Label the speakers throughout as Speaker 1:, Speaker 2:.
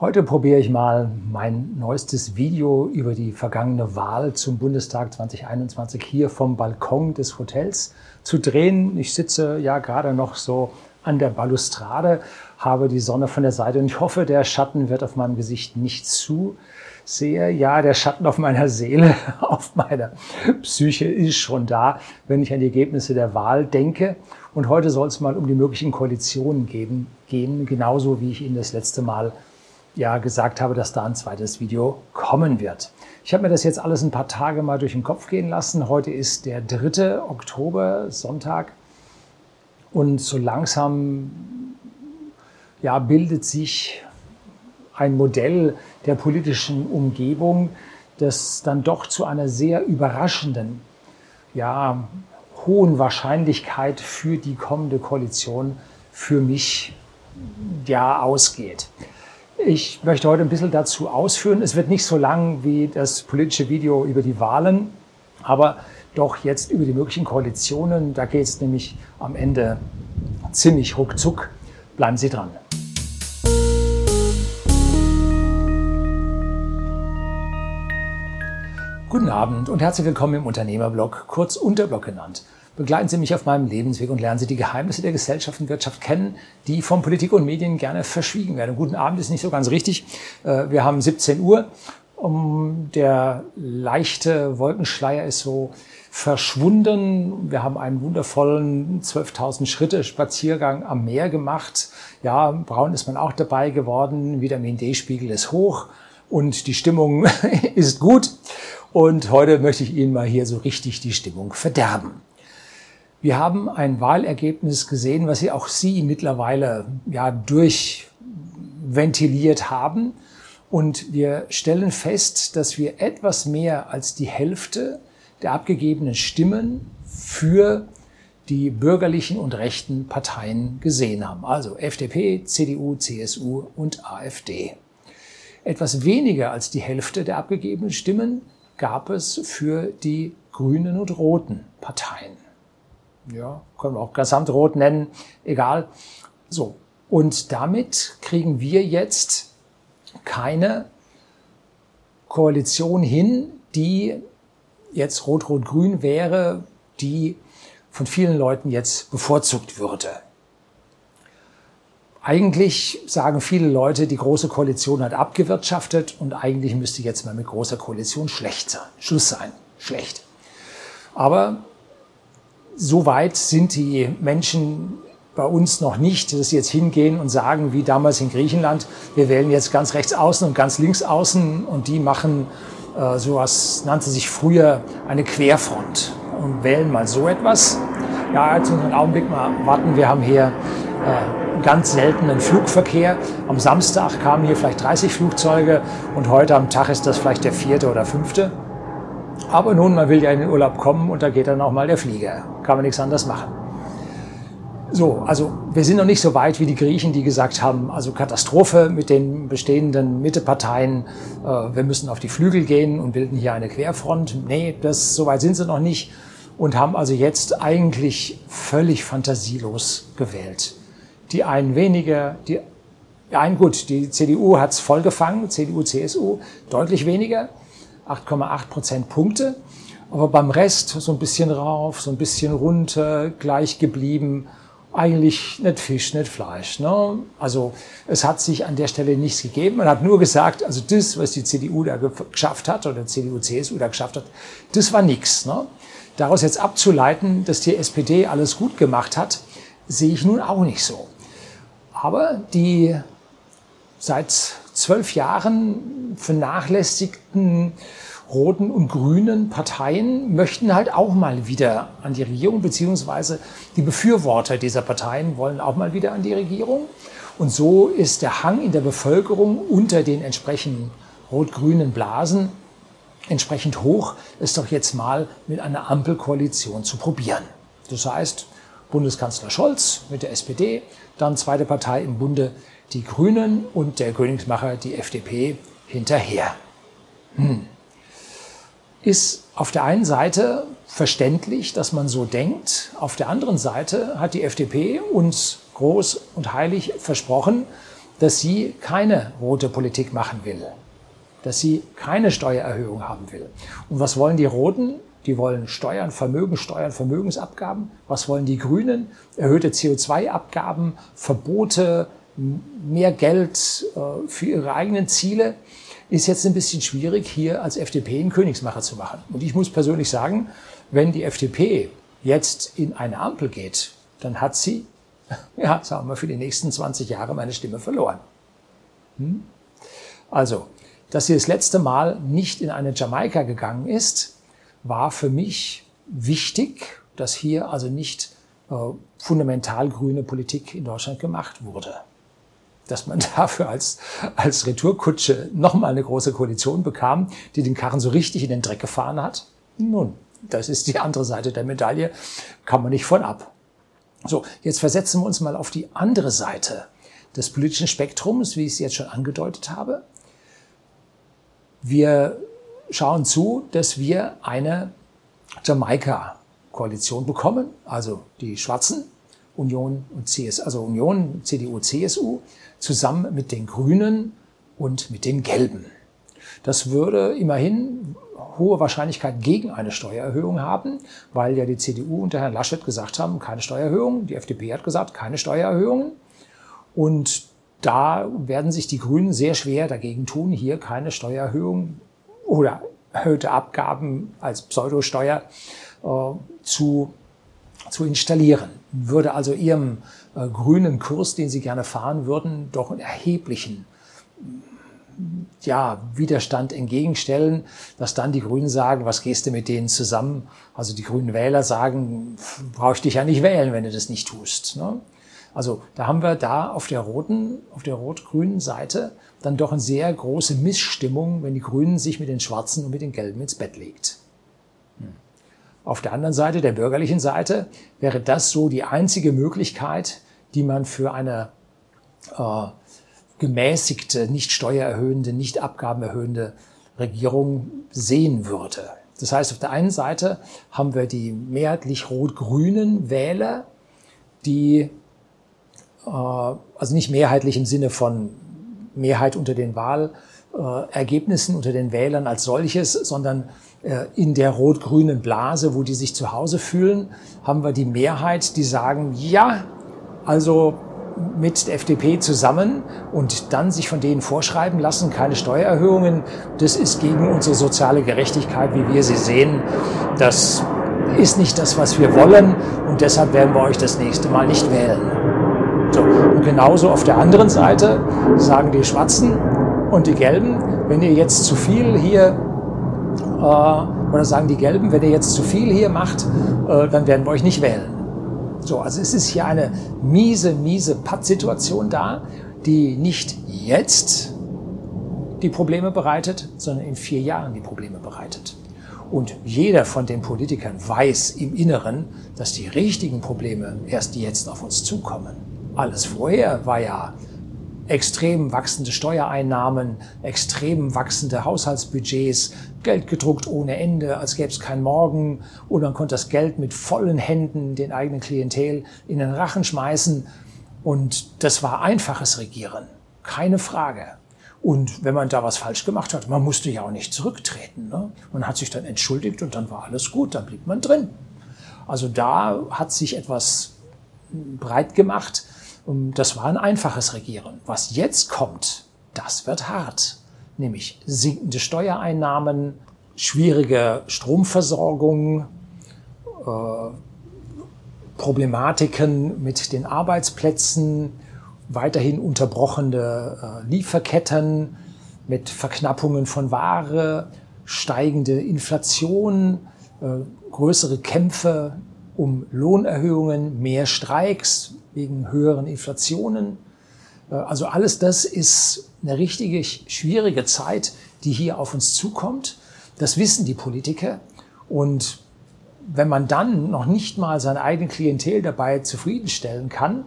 Speaker 1: Heute probiere ich mal mein neuestes Video über die vergangene Wahl zum Bundestag 2021 hier vom Balkon des Hotels zu drehen. Ich sitze ja gerade noch so an der Balustrade, habe die Sonne von der Seite und ich hoffe, der Schatten wird auf meinem Gesicht nicht zu sehr. Ja, der Schatten auf meiner Seele, auf meiner Psyche ist schon da, wenn ich an die Ergebnisse der Wahl denke. Und heute soll es mal um die möglichen Koalitionen gehen, genauso wie ich Ihnen das letzte Mal ja gesagt habe, dass da ein zweites Video kommen wird. Ich habe mir das jetzt alles ein paar Tage mal durch den Kopf gehen lassen. Heute ist der 3. Oktober, Sonntag. Und so langsam ja, bildet sich ein Modell der politischen Umgebung, das dann doch zu einer sehr überraschenden, ja, hohen Wahrscheinlichkeit für die kommende Koalition für mich ja ausgeht. Ich möchte heute ein bisschen dazu ausführen. Es wird nicht so lang wie das politische Video über die Wahlen, aber doch jetzt über die möglichen Koalitionen. Da geht es nämlich am Ende ziemlich ruckzuck. Bleiben Sie dran. Guten Abend und herzlich willkommen im Unternehmerblog, kurz Unterblog genannt. Begleiten Sie mich auf meinem Lebensweg und lernen Sie die Geheimnisse der Gesellschaft und Wirtschaft kennen, die von Politik und Medien gerne verschwiegen werden. Guten Abend ist nicht so ganz richtig. Äh, wir haben 17 Uhr. Der leichte Wolkenschleier ist so verschwunden. Wir haben einen wundervollen 12.000 Schritte Spaziergang am Meer gemacht. Ja, braun ist man auch dabei geworden. Vitamin D-Spiegel ist hoch und die Stimmung ist gut. Und heute möchte ich Ihnen mal hier so richtig die Stimmung verderben. Wir haben ein Wahlergebnis gesehen, was Sie auch Sie mittlerweile ja durchventiliert haben. Und wir stellen fest, dass wir etwas mehr als die Hälfte der abgegebenen Stimmen für die bürgerlichen und rechten Parteien gesehen haben. Also FDP, CDU, CSU und AfD. Etwas weniger als die Hälfte der abgegebenen Stimmen gab es für die grünen und roten Parteien ja, können wir auch Gesamtrot nennen, egal. So. Und damit kriegen wir jetzt keine Koalition hin, die jetzt Rot-Rot-Grün wäre, die von vielen Leuten jetzt bevorzugt würde. Eigentlich sagen viele Leute, die Große Koalition hat abgewirtschaftet und eigentlich müsste jetzt mal mit großer Koalition schlecht sein. Schluss sein. Schlecht. Aber so weit sind die Menschen bei uns noch nicht, dass sie jetzt hingehen und sagen, wie damals in Griechenland, wir wählen jetzt ganz rechts außen und ganz links außen und die machen äh, sowas, nannte sich früher eine Querfront und wählen mal so etwas. Ja, jetzt einen Augenblick mal warten. Wir haben hier äh, ganz seltenen Flugverkehr. Am Samstag kamen hier vielleicht 30 Flugzeuge und heute am Tag ist das vielleicht der vierte oder fünfte. Aber nun, man will ja in den Urlaub kommen und da geht dann auch mal der Flieger. Kann man nichts anderes machen. So, also wir sind noch nicht so weit wie die Griechen, die gesagt haben, also Katastrophe mit den bestehenden Mitteparteien, äh, wir müssen auf die Flügel gehen und bilden hier eine Querfront. Nee, das, so weit sind sie noch nicht und haben also jetzt eigentlich völlig fantasielos gewählt. Die einen weniger, die einen gut, die CDU hat's voll gefangen, CDU, CSU deutlich weniger. 8,8 Prozentpunkte. Aber beim Rest so ein bisschen rauf, so ein bisschen runter, gleich geblieben. Eigentlich nicht Fisch, nicht Fleisch. Ne? Also es hat sich an der Stelle nichts gegeben. Man hat nur gesagt, also das, was die CDU da geschafft hat oder CDU, CSU da geschafft hat, das war nichts. Ne? Daraus jetzt abzuleiten, dass die SPD alles gut gemacht hat, sehe ich nun auch nicht so. Aber die seit zwölf Jahren vernachlässigten roten und grünen Parteien möchten halt auch mal wieder an die Regierung, beziehungsweise die Befürworter dieser Parteien wollen auch mal wieder an die Regierung. Und so ist der Hang in der Bevölkerung unter den entsprechenden rot-grünen Blasen entsprechend hoch, es doch jetzt mal mit einer Ampelkoalition zu probieren. Das heißt, Bundeskanzler Scholz mit der SPD, dann zweite Partei im Bunde die Grünen und der Königsmacher, die FDP, hinterher. Hm. Ist auf der einen Seite verständlich, dass man so denkt. Auf der anderen Seite hat die FDP uns groß und heilig versprochen, dass sie keine rote Politik machen will, dass sie keine Steuererhöhung haben will. Und was wollen die Roten? Die wollen Steuern, Vermögensteuern, Vermögensabgaben. Was wollen die Grünen? Erhöhte CO2-Abgaben, Verbote, mehr Geld äh, für ihre eigenen Ziele. Ist jetzt ein bisschen schwierig, hier als FDP einen Königsmacher zu machen. Und ich muss persönlich sagen, wenn die FDP jetzt in eine Ampel geht, dann hat sie, ja, sagen wir, für die nächsten 20 Jahre meine Stimme verloren. Hm? Also, dass sie das letzte Mal nicht in eine Jamaika gegangen ist, war für mich wichtig, dass hier also nicht äh, fundamental grüne Politik in Deutschland gemacht wurde. Dass man dafür als, als Retourkutsche nochmal eine große Koalition bekam, die den Karren so richtig in den Dreck gefahren hat. Nun, das ist die andere Seite der Medaille, kann man nicht von ab. So, jetzt versetzen wir uns mal auf die andere Seite des politischen Spektrums, wie ich es jetzt schon angedeutet habe. Wir schauen zu, dass wir eine Jamaika-Koalition bekommen, also die Schwarzen, Union und CS, also Union, CDU, CSU, zusammen mit den Grünen und mit den Gelben. Das würde immerhin hohe Wahrscheinlichkeit gegen eine Steuererhöhung haben, weil ja die CDU und der Herr Laschet gesagt haben, keine Steuererhöhung. Die FDP hat gesagt, keine Steuererhöhungen. Und da werden sich die Grünen sehr schwer dagegen tun, hier keine Steuererhöhung oder erhöhte Abgaben als Pseudosteuer äh, zu, zu installieren. Würde also ihrem äh, grünen Kurs, den sie gerne fahren würden, doch einen erheblichen ja, Widerstand entgegenstellen, dass dann die Grünen sagen, was gehst du mit denen zusammen? Also die grünen Wähler sagen, brauche ich dich ja nicht wählen, wenn du das nicht tust. Ne? Also da haben wir da auf der roten, auf der rot-grünen Seite dann doch eine sehr große Missstimmung, wenn die Grünen sich mit den Schwarzen und mit den Gelben ins Bett legt. Hm. Auf der anderen Seite, der bürgerlichen Seite, wäre das so die einzige Möglichkeit, die man für eine äh, gemäßigte, nicht steuererhöhende, nicht abgabenerhöhende Regierung sehen würde. Das heißt, auf der einen Seite haben wir die mehrheitlich rot-grünen Wähler, die äh, also nicht mehrheitlich im Sinne von Mehrheit unter den Wahlergebnissen, unter den Wählern als solches, sondern in der rot-grünen Blase, wo die sich zu Hause fühlen, haben wir die Mehrheit, die sagen, ja, also mit der FDP zusammen und dann sich von denen vorschreiben lassen, keine Steuererhöhungen, das ist gegen unsere soziale Gerechtigkeit, wie wir sie sehen. Das ist nicht das, was wir wollen und deshalb werden wir euch das nächste Mal nicht wählen. So. Und genauso auf der anderen Seite sagen die Schwarzen und die Gelben, wenn ihr jetzt zu viel hier, äh, oder sagen die Gelben, wenn ihr jetzt zu viel hier macht, äh, dann werden wir euch nicht wählen. So, also es ist hier eine miese, miese Pattsituation da, die nicht jetzt die Probleme bereitet, sondern in vier Jahren die Probleme bereitet. Und jeder von den Politikern weiß im Inneren, dass die richtigen Probleme erst jetzt auf uns zukommen. Alles vorher war ja extrem wachsende Steuereinnahmen, extrem wachsende Haushaltsbudgets, Geld gedruckt ohne Ende, als gäbe es kein Morgen. Und man konnte das Geld mit vollen Händen den eigenen Klientel in den Rachen schmeißen. Und das war einfaches Regieren, keine Frage. Und wenn man da was falsch gemacht hat, man musste ja auch nicht zurücktreten. Ne? Man hat sich dann entschuldigt und dann war alles gut, dann blieb man drin. Also da hat sich etwas breit gemacht, das war ein einfaches Regieren. Was jetzt kommt, das wird hart. Nämlich sinkende Steuereinnahmen, schwierige Stromversorgung, äh, Problematiken mit den Arbeitsplätzen, weiterhin unterbrochene äh, Lieferketten mit Verknappungen von Ware, steigende Inflation, äh, größere Kämpfe um Lohnerhöhungen, mehr Streiks, wegen höheren Inflationen. Äh, also alles das ist eine richtige schwierige Zeit, die hier auf uns zukommt. Das wissen die Politiker. Und wenn man dann noch nicht mal sein eigenes Klientel dabei zufriedenstellen kann,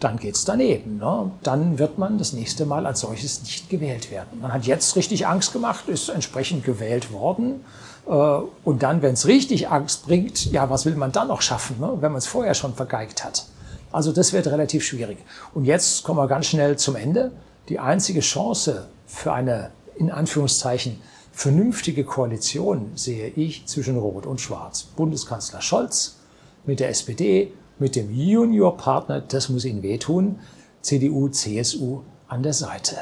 Speaker 1: dann geht's daneben. Ne? Dann wird man das nächste Mal als solches nicht gewählt werden. Man hat jetzt richtig Angst gemacht, ist entsprechend gewählt worden. Äh, und dann, wenn es richtig Angst bringt, ja, was will man dann noch schaffen, ne? wenn man es vorher schon vergeigt hat? Also das wird relativ schwierig. Und jetzt kommen wir ganz schnell zum Ende. Die einzige Chance für eine, in Anführungszeichen, vernünftige Koalition sehe ich zwischen Rot und Schwarz. Bundeskanzler Scholz mit der SPD, mit dem Juniorpartner, das muss Ihnen wehtun, CDU, CSU an der Seite.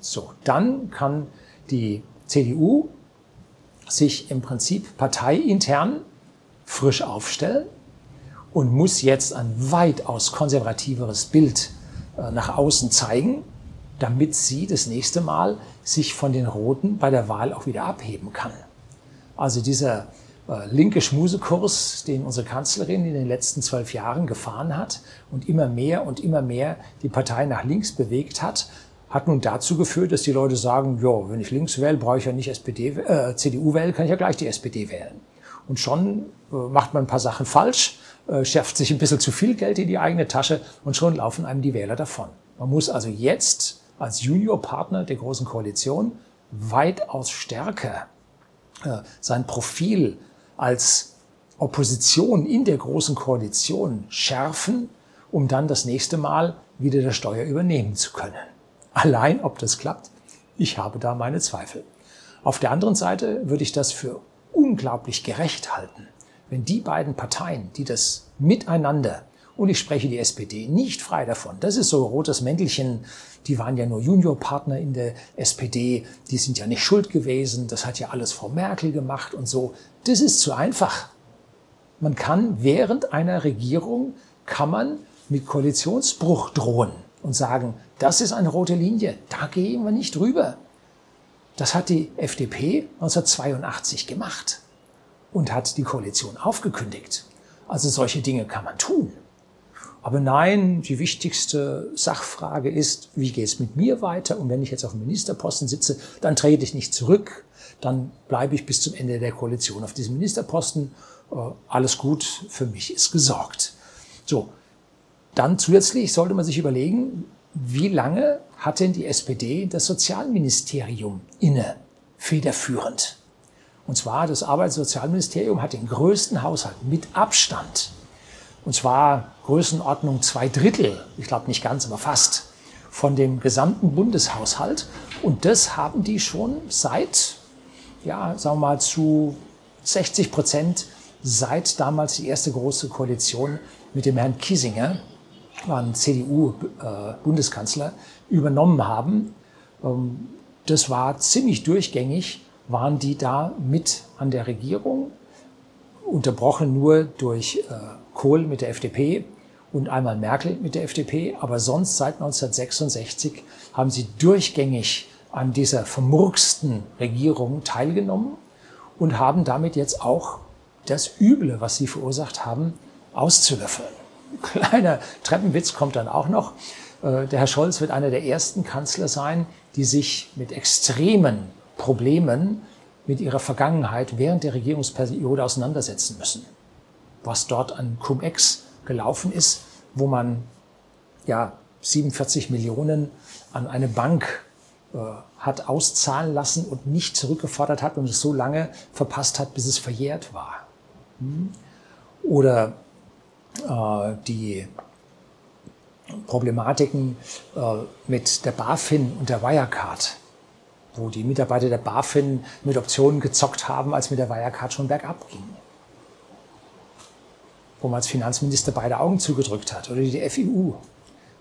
Speaker 1: So, dann kann die CDU sich im Prinzip parteiintern frisch aufstellen und muss jetzt ein weitaus konservativeres Bild äh, nach außen zeigen, damit sie das nächste Mal sich von den Roten bei der Wahl auch wieder abheben kann. Also dieser äh, linke Schmusekurs, den unsere Kanzlerin in den letzten zwölf Jahren gefahren hat und immer mehr und immer mehr die Partei nach links bewegt hat, hat nun dazu geführt, dass die Leute sagen, ja, wenn ich links wähle, brauche ich ja nicht SPD, äh, CDU wählen, kann ich ja gleich die SPD wählen. Und schon äh, macht man ein paar Sachen falsch, äh, schafft sich ein bisschen zu viel Geld in die eigene Tasche und schon laufen einem die Wähler davon. Man muss also jetzt als Juniorpartner der Großen Koalition weitaus stärker äh, sein Profil als Opposition in der Großen Koalition schärfen, um dann das nächste Mal wieder der Steuer übernehmen zu können. Allein, ob das klappt, ich habe da meine Zweifel. Auf der anderen Seite würde ich das für unglaublich gerecht halten, wenn die beiden Parteien, die das miteinander, und ich spreche die SPD nicht frei davon, das ist so rotes Mäntelchen, die waren ja nur Juniorpartner in der SPD, die sind ja nicht schuld gewesen, das hat ja alles Frau Merkel gemacht und so. Das ist zu einfach. Man kann während einer Regierung, kann man mit Koalitionsbruch drohen und sagen, das ist eine rote Linie, da gehen wir nicht drüber. Das hat die FDP 1982 gemacht und hat die Koalition aufgekündigt. Also solche Dinge kann man tun. Aber nein, die wichtigste Sachfrage ist, wie geht es mit mir weiter? Und wenn ich jetzt auf dem Ministerposten sitze, dann trete ich nicht zurück, dann bleibe ich bis zum Ende der Koalition auf diesem Ministerposten. Äh, alles gut, für mich ist gesorgt. So, dann zusätzlich sollte man sich überlegen, wie lange hat denn die SPD das Sozialministerium inne, federführend? Und zwar das Arbeitssozialministerium hat den größten Haushalt mit Abstand. Und zwar Größenordnung zwei Drittel, ich glaube nicht ganz, aber fast, von dem gesamten Bundeshaushalt. Und das haben die schon seit, ja, sagen wir mal, zu 60 Prozent seit damals die erste große Koalition mit dem Herrn Kiesinger war ein CDU-Bundeskanzler, äh, übernommen haben. Ähm, das war ziemlich durchgängig, waren die da mit an der Regierung, unterbrochen nur durch äh, Kohl mit der FDP und einmal Merkel mit der FDP, aber sonst seit 1966 haben sie durchgängig an dieser vermurksten Regierung teilgenommen und haben damit jetzt auch das Üble, was sie verursacht haben, auszulöffeln. Kleiner Treppenwitz kommt dann auch noch. Äh, der Herr Scholz wird einer der ersten Kanzler sein, die sich mit extremen Problemen mit ihrer Vergangenheit während der Regierungsperiode auseinandersetzen müssen. Was dort an Cum-Ex gelaufen ist, wo man ja 47 Millionen an eine Bank äh, hat auszahlen lassen und nicht zurückgefordert hat und es so lange verpasst hat, bis es verjährt war. Hm? Oder die Problematiken äh, mit der BaFin und der Wirecard, wo die Mitarbeiter der BaFin mit Optionen gezockt haben, als mit der Wirecard schon bergab ging. Wo man als Finanzminister beide Augen zugedrückt hat. Oder die FIU,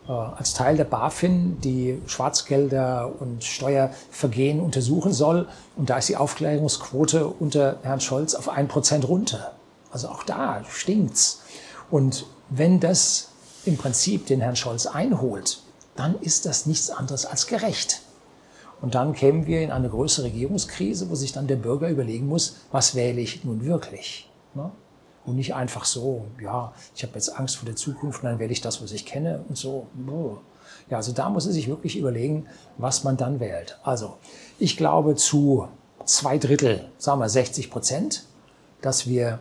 Speaker 1: äh, als Teil der BaFin, die Schwarzgelder und Steuervergehen untersuchen soll. Und da ist die Aufklärungsquote unter Herrn Scholz auf ein Prozent runter. Also auch da stinkt's. Und wenn das im Prinzip den Herrn Scholz einholt, dann ist das nichts anderes als gerecht. Und dann kämen wir in eine größere Regierungskrise, wo sich dann der Bürger überlegen muss, was wähle ich nun wirklich? Ne? Und nicht einfach so, ja, ich habe jetzt Angst vor der Zukunft dann wähle ich das, was ich kenne und so. Ja, also da muss er sich wirklich überlegen, was man dann wählt. Also ich glaube zu zwei Drittel, sagen wir 60 Prozent, dass wir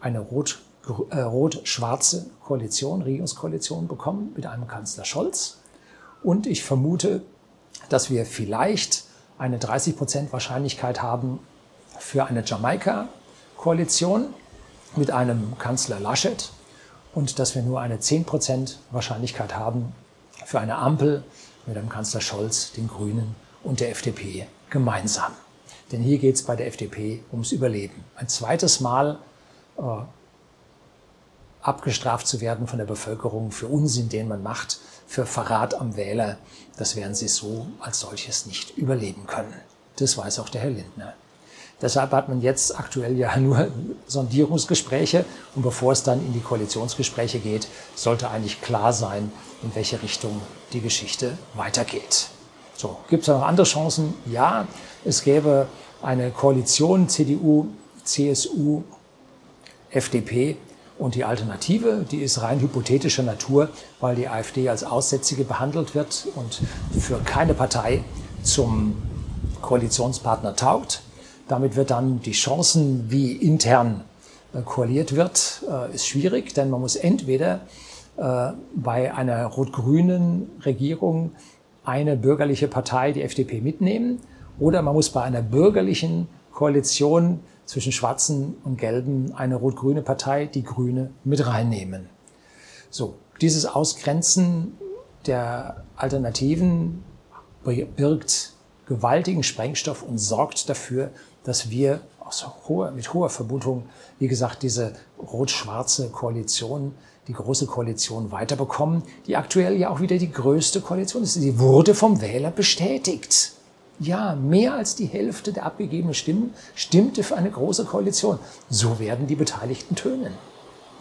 Speaker 1: eine rot rot-schwarze Koalition, Regierungskoalition bekommen mit einem Kanzler Scholz. Und ich vermute, dass wir vielleicht eine 30 Prozent Wahrscheinlichkeit haben für eine Jamaika-Koalition mit einem Kanzler Laschet und dass wir nur eine 10% Wahrscheinlichkeit haben für eine Ampel mit dem Kanzler Scholz, den Grünen und der FDP gemeinsam. Denn hier geht es bei der FDP ums Überleben. Ein zweites Mal äh, abgestraft zu werden von der Bevölkerung für Unsinn, den man macht, für Verrat am Wähler, das werden sie so als solches nicht überleben können. Das weiß auch der Herr Lindner. Deshalb hat man jetzt aktuell ja nur Sondierungsgespräche und bevor es dann in die Koalitionsgespräche geht, sollte eigentlich klar sein, in welche Richtung die Geschichte weitergeht. So, gibt es noch andere Chancen? Ja, es gäbe eine Koalition CDU, CSU, FDP und die Alternative, die ist rein hypothetischer Natur, weil die AfD als Aussätzige behandelt wird und für keine Partei zum Koalitionspartner taugt. Damit wird dann die Chancen, wie intern äh, koaliert wird, äh, ist schwierig, denn man muss entweder äh, bei einer rot-grünen Regierung eine bürgerliche Partei, die FDP, mitnehmen oder man muss bei einer bürgerlichen Koalition zwischen Schwarzen und Gelben eine rot-grüne Partei, die Grüne, mit reinnehmen. So, dieses Ausgrenzen der Alternativen birgt gewaltigen Sprengstoff und sorgt dafür, dass wir hoher, mit hoher Vermutung, wie gesagt, diese rot-schwarze Koalition, die große Koalition weiterbekommen, die aktuell ja auch wieder die größte Koalition ist. Sie wurde vom Wähler bestätigt. Ja, mehr als die Hälfte der abgegebenen Stimmen stimmte für eine große Koalition. So werden die Beteiligten tönen.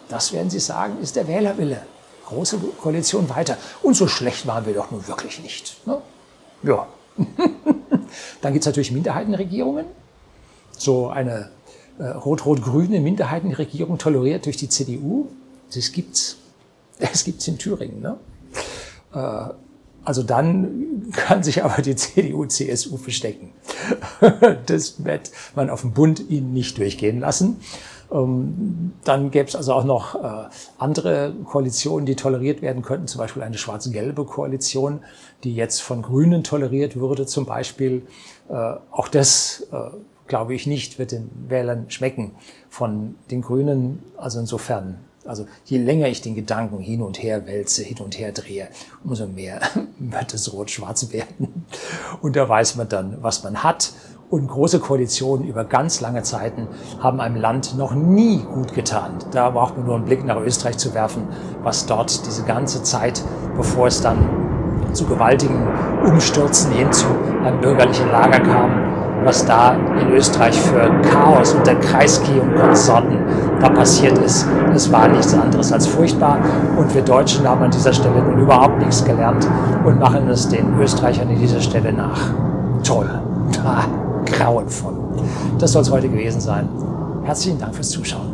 Speaker 1: Das werden sie sagen, ist der Wählerwille. Große Koalition weiter. Und so schlecht waren wir doch nun wirklich nicht. Ne? Ja. Dann gibt es natürlich Minderheitenregierungen. So eine äh, rot-rot-grüne Minderheitenregierung toleriert durch die CDU. Das gibt's. Es gibt's in Thüringen. Ne? Äh, also dann kann sich aber die CDU, CSU verstecken. Das wird man auf dem Bund ihnen nicht durchgehen lassen. Ähm, dann gäbe es also auch noch äh, andere Koalitionen, die toleriert werden könnten, zum Beispiel eine schwarz-gelbe Koalition, die jetzt von Grünen toleriert würde zum Beispiel. Äh, auch das, äh, glaube ich nicht, wird den Wählern schmecken von den Grünen. Also insofern also je länger ich den Gedanken hin und her wälze, hin und her drehe, umso mehr wird es rot-schwarz werden. Und da weiß man dann, was man hat. Und große Koalitionen über ganz lange Zeiten haben einem Land noch nie gut getan. Da braucht man nur einen Blick nach Österreich zu werfen, was dort diese ganze Zeit, bevor es dann zu gewaltigen Umstürzen hin zu einem bürgerlichen Lager kam, was da in Österreich für Chaos unter Kreisky und Konsorten da passiert ist. Es war nichts anderes als furchtbar und wir Deutschen haben an dieser Stelle nun überhaupt nichts gelernt und machen es den Österreichern an dieser Stelle nach. Toll. Grauenvoll. Das soll es heute gewesen sein. Herzlichen Dank fürs Zuschauen.